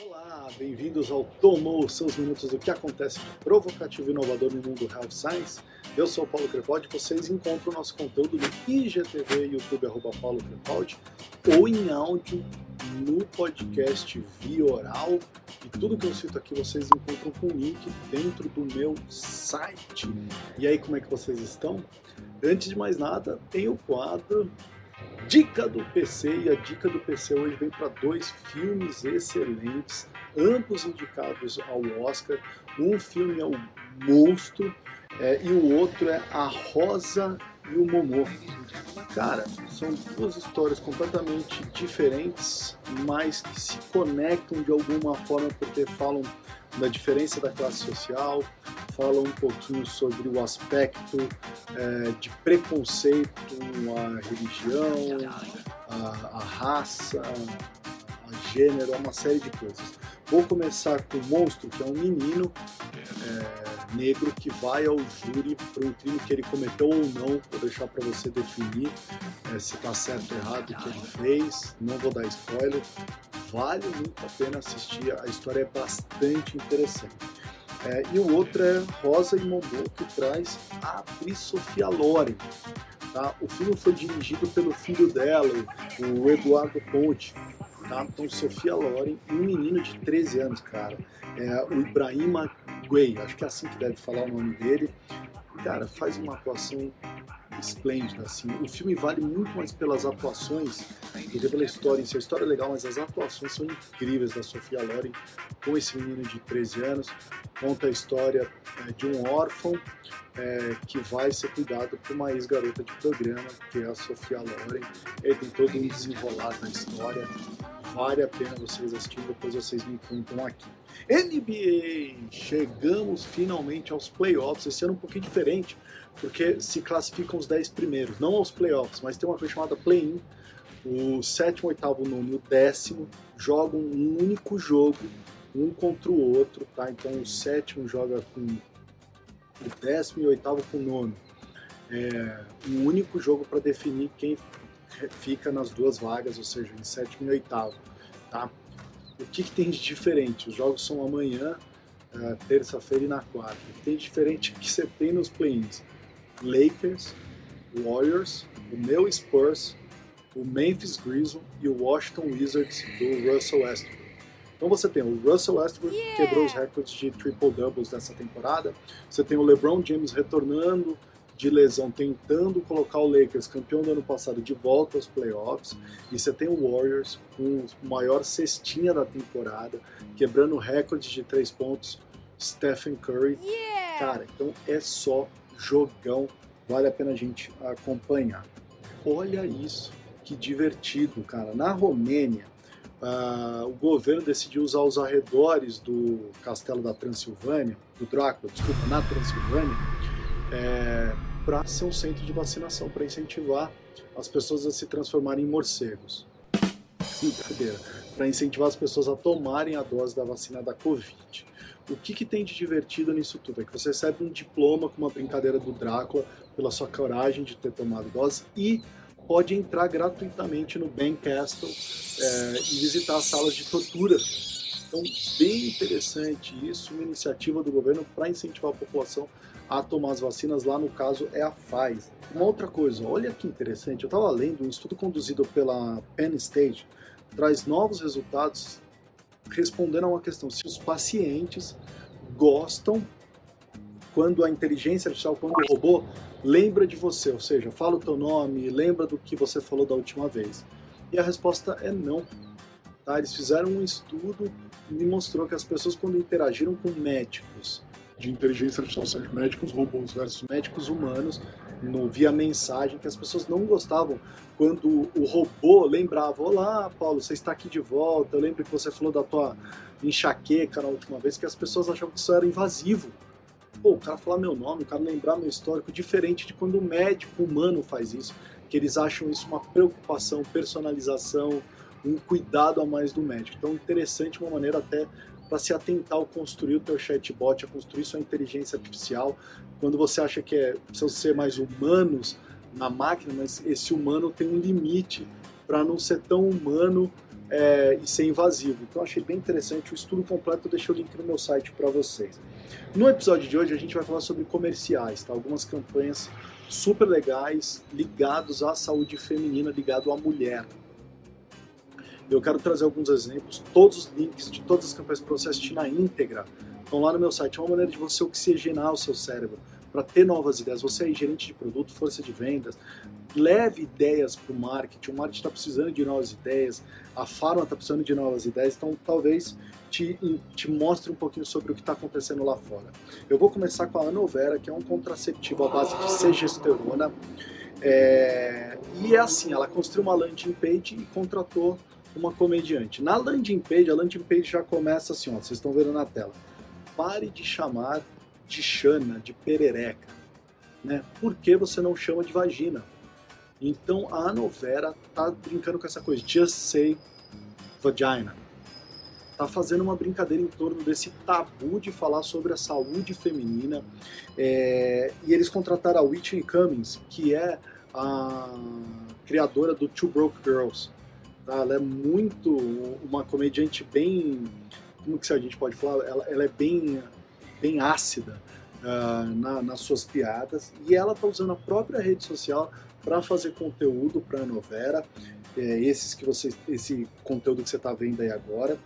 Olá, bem-vindos ao Tomou seus minutos do que acontece provocativo e inovador no mundo Health Science. Eu sou Paulo Crepaldi, vocês encontram o nosso conteúdo no IGTV, YouTube, arroba Paulo Crepaldi, ou em áudio no podcast via oral. E tudo que eu cito aqui vocês encontram com link dentro do meu site. E aí, como é que vocês estão? Antes de mais nada, tem o quadro Dica do PC e a dica do PC hoje vem para dois filmes excelentes, ambos indicados ao Oscar. Um filme é o Monstro é, e o outro é A Rosa e o Momô. Cara, são duas histórias completamente diferentes, mas que se conectam de alguma forma porque falam da diferença da classe social, falam um pouquinho sobre o aspecto é, de preconceito à religião, à raça, a gênero, uma série de coisas. Vou começar com o monstro, que é um menino negro que vai ao júri por um crime que ele cometeu ou não. Vou deixar para você definir é, se está certo ou errado o que ele fez. Não vou dar spoiler. Vale muito a pena assistir. A história é bastante interessante. É, e o outro é Rosa e Momô, que traz a atriz Sofia Loren. Tá? O filme foi dirigido pelo filho dela, o Eduardo Ponte. Tá? Então, Sofia Loren um menino de 13 anos, cara. É, o Ibrahima Acho que é assim que deve falar o nome dele. Cara, faz uma atuação esplêndida, assim. O filme vale muito mais pelas atuações do que pela história si. A história é legal, mas as atuações são incríveis da Sofia Loren com esse menino de 13 anos. Conta a história é, de um órfão é, que vai ser cuidado por uma ex-garota de programa, que é a Sofia Loren. Ele tem todo um desenrolar na história. Vale a pena vocês assistirem, depois vocês me contam aqui. NBA! Chegamos finalmente aos playoffs. Esse ano é um pouquinho diferente porque se classificam os 10 primeiros, não aos playoffs, mas tem uma coisa chamada play-in. O sétimo, oitavo, nono e o décimo jogam um único jogo, um contra o outro, tá? Então o sétimo joga com o décimo e o oitavo com o nono. É um único jogo para definir quem fica nas duas vagas, ou seja, em sétimo e oitavo, tá? O que, que tem de diferente? Os jogos são amanhã, uh, terça-feira e na quarta. O que tem de diferente é que você tem nos play-ins Lakers, Warriors, o meu Spurs, o Memphis Grizzlies e o Washington Wizards do Russell Westbrook. Então você tem o Russell Westbrook que quebrou os recordes de triple doubles dessa temporada. Você tem o LeBron James retornando de lesão, tentando colocar o Lakers campeão do ano passado de volta aos playoffs. E você tem o Warriors com o maior cestinha da temporada, quebrando recordes de três pontos. Stephen Curry. Yeah. Cara, então é só jogão, vale a pena a gente acompanhar. Olha isso, que divertido, cara. Na Romênia, uh, o governo decidiu usar os arredores do castelo da Transilvânia, do Drácula, desculpa, na Transilvânia, é, para ser um centro de vacinação, para incentivar as pessoas a se transformarem em morcegos. Brincadeira. Para incentivar as pessoas a tomarem a dose da vacina da Covid. O que, que tem de divertido nisso tudo? É que você recebe um diploma com uma brincadeira do Drácula pela sua coragem de ter tomado dose e pode entrar gratuitamente no Ben Castle é, e visitar as salas de tortura. Então, bem interessante isso, uma iniciativa do governo para incentivar a população a tomar as vacinas, lá no caso é a Pfizer. Uma outra coisa, olha que interessante, eu estava lendo um estudo conduzido pela Penn State, traz novos resultados respondendo a uma questão: se os pacientes gostam quando a inteligência artificial, quando o robô lembra de você, ou seja, fala o teu nome, lembra do que você falou da última vez. E a resposta é não. Tá? Eles fizeram um estudo e mostrou que as pessoas quando interagiram com médicos de inteligência artificial, seja médicos robôs versus médicos humanos, no, via mensagem, que as pessoas não gostavam quando o robô lembrava: Olá, Paulo, você está aqui de volta. Eu lembro que você falou da tua enxaqueca na última vez, que as pessoas achavam que isso era invasivo. Pô, o cara falar meu nome, o cara lembrar meu histórico, diferente de quando o médico humano faz isso, que eles acham isso uma preocupação, personalização, um cuidado a mais do médico. Então, interessante, uma maneira até para se atentar ao construir o teu chatbot, a construir sua inteligência artificial. Quando você acha que é precisa ser mais humanos na máquina, mas esse humano tem um limite para não ser tão humano é, e ser invasivo. Então achei bem interessante. O estudo completo eu deixei o link no meu site para vocês. No episódio de hoje a gente vai falar sobre comerciais, tá? algumas campanhas super legais ligados à saúde feminina, ligado à mulher. Eu quero trazer alguns exemplos, todos os links de todas as campanhas para você assistir na íntegra estão lá no meu site. É uma maneira de você oxigenar o seu cérebro para ter novas ideias. Você é gerente de produto, força de vendas, leve ideias para o marketing. O marketing está precisando de novas ideias, a farma está precisando de novas ideias, então talvez te, te mostre um pouquinho sobre o que está acontecendo lá fora. Eu vou começar com a Anovera, que é um contraceptivo à base de segesterona. É, e é assim, ela construiu uma landing page e contratou uma comediante. Na landing page, a landing page já começa assim, ó, vocês estão vendo na tela. Pare de chamar de chana, de perereca. Né? Por que você não chama de vagina? Então a Anovera tá brincando com essa coisa, just say vagina. Tá fazendo uma brincadeira em torno desse tabu de falar sobre a saúde feminina. É... e eles contrataram a Whitney Cummings, que é a criadora do Two Broke Girls. Tá? Ela é muito uma comediante bem. Como que a gente pode falar? Ela, ela é bem, bem ácida uh, na, nas suas piadas e ela está usando a própria rede social para fazer conteúdo para a Novera. É, esses que você, esse conteúdo que você está vendo aí agora.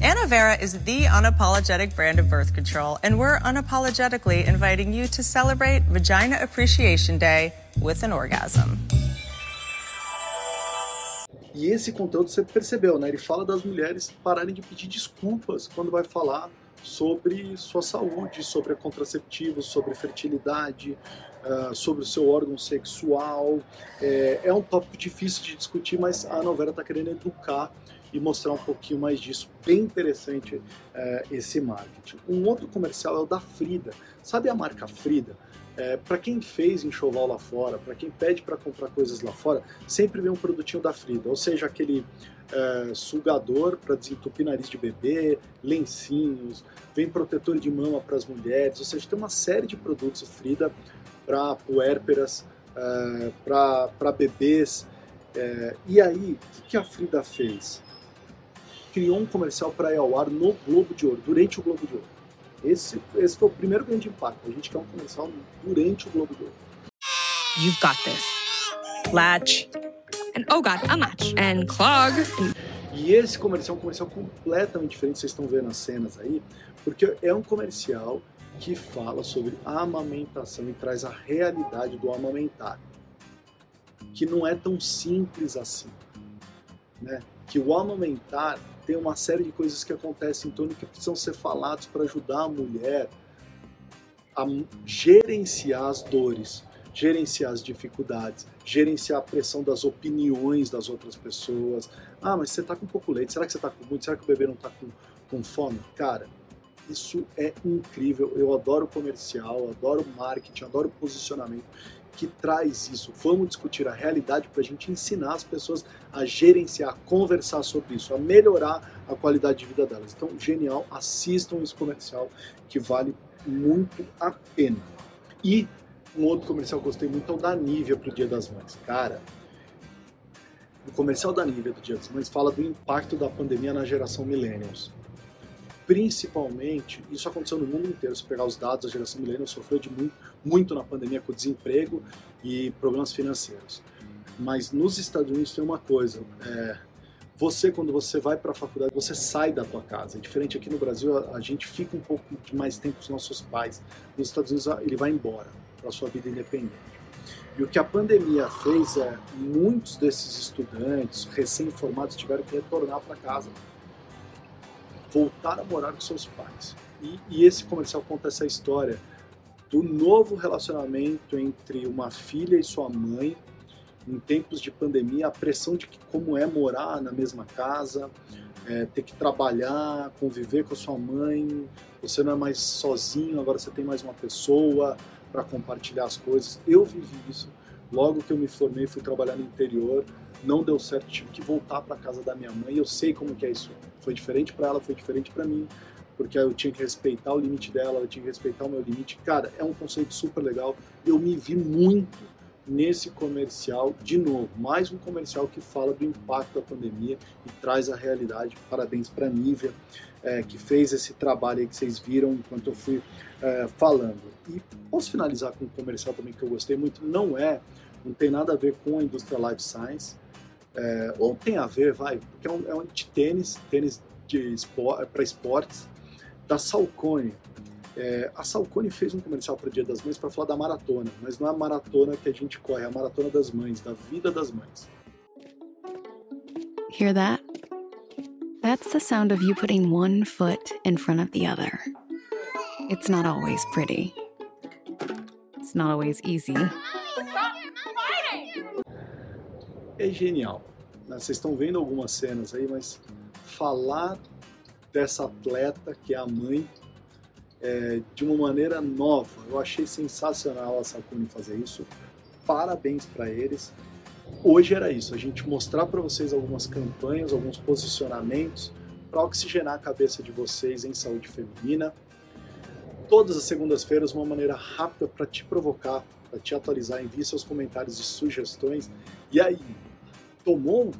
Annovera is the unapologetic brand of birth control, and we're unapologetically inviting you to celebrate Vagina Appreciation Day with an orgasm. E esse conteúdo você percebeu, né? Ele fala das mulheres pararem de pedir desculpas quando vai falar sobre sua saúde, sobre contraceptivos, sobre fertilidade, uh, sobre o seu órgão sexual. É, é, um tópico difícil de discutir, mas a novela está querendo educar e mostrar um pouquinho mais disso. Bem interessante uh, esse marketing. Um outro comercial é o da Frida. Sabe a marca Frida? É, para quem fez enxoval lá fora, para quem pede para comprar coisas lá fora, sempre vem um produtinho da Frida, ou seja, aquele é, sugador para desentupir nariz de bebê, lencinhos, vem protetor de mama para as mulheres, ou seja, tem uma série de produtos Frida para puérperas, é, para bebês. É, e aí, o que a Frida fez? Criou um comercial para ir ao ar no Globo de Ouro, durante o Globo de Ouro. Esse, esse foi o primeiro grande impacto. A gente quer um comercial durante o Globo de Ouro. You've got this. Latch. And oh god, unlatch. And clog. And... E esse comercial é um comercial completamente diferente, vocês estão vendo as cenas aí, porque é um comercial que fala sobre amamentação e traz a realidade do amamentar, que não é tão simples assim, né? Que o amamentar tem uma série de coisas que acontecem em torno que precisam ser falados para ajudar a mulher a gerenciar as dores, gerenciar as dificuldades, gerenciar a pressão das opiniões das outras pessoas. Ah, mas você está com pouco leite, será que você está com muito? Será que o bebê não está com, com fome? Cara, isso é incrível. Eu adoro comercial, adoro marketing, adoro posicionamento que traz isso. Vamos discutir a realidade para a gente ensinar as pessoas a gerenciar, a conversar sobre isso, a melhorar a qualidade de vida delas. Então, genial, assistam esse comercial que vale muito a pena. E um outro comercial que eu gostei muito é o da Nivea para o Dia das Mães. Cara, o comercial da Nivea do Dia das Mães fala do impacto da pandemia na geração millennials principalmente, isso aconteceu no mundo inteiro, se pegar os dados, a geração millennial sofreu de muito, muito na pandemia com desemprego e problemas financeiros. Mas nos Estados Unidos tem uma coisa, é, você quando você vai para a faculdade, você sai da tua casa. É diferente aqui no Brasil, a, a, gente fica um pouco de mais tempo com os nossos pais. Nos Estados Unidos ele vai embora para sua vida independente. E o que a pandemia fez é muitos desses estudantes recém-formados tiveram que retornar para casa voltar a morar com seus pais. E, e esse comercial conta essa história do novo relacionamento entre uma filha e sua mãe em tempos de pandemia, a pressão de que, como é morar na mesma casa, é, ter que trabalhar, conviver com a sua mãe, você não é mais sozinho, agora você tem mais uma pessoa para compartilhar as coisas. Eu vivi isso. Logo que eu me formei, fui trabalhar no interior, não deu certo, tive que voltar para casa da minha mãe. Eu sei como que é isso. Foi diferente para ela, foi diferente para mim, porque eu tinha que respeitar o limite dela, eu tinha que respeitar o meu limite. Cara, é um conceito super legal. Eu me vi muito nesse comercial de novo. Mais um comercial que fala do impacto da pandemia e traz a realidade. Parabéns para Nívia, é, que fez esse trabalho aí que vocês viram enquanto eu fui é, falando. E posso finalizar com um comercial também que eu gostei muito. Não é, não tem nada a ver com a indústria life science, é, ou tem a ver, vai, porque é um, é um de tênis, tênis para esportes, da Salcone. É, a Salcone fez um comercial para o Dia das Mães para falar da maratona, mas não é a maratona que a gente corre, é a maratona das mães, da vida das mães. Hear that? That's the sound of you putting one foot in front of the other. It's not always pretty. It's not always easy. É genial. Né? Vocês estão vendo algumas cenas aí, mas falar dessa atleta que é a mãe é, de uma maneira nova. Eu achei sensacional a Sakuni fazer isso. Parabéns para eles. Hoje era isso, a gente mostrar para vocês algumas campanhas, alguns posicionamentos para oxigenar a cabeça de vocês em saúde feminina. Todas as segundas-feiras, uma maneira rápida para te provocar, para te atualizar, envie seus comentários e sugestões. E aí, tomou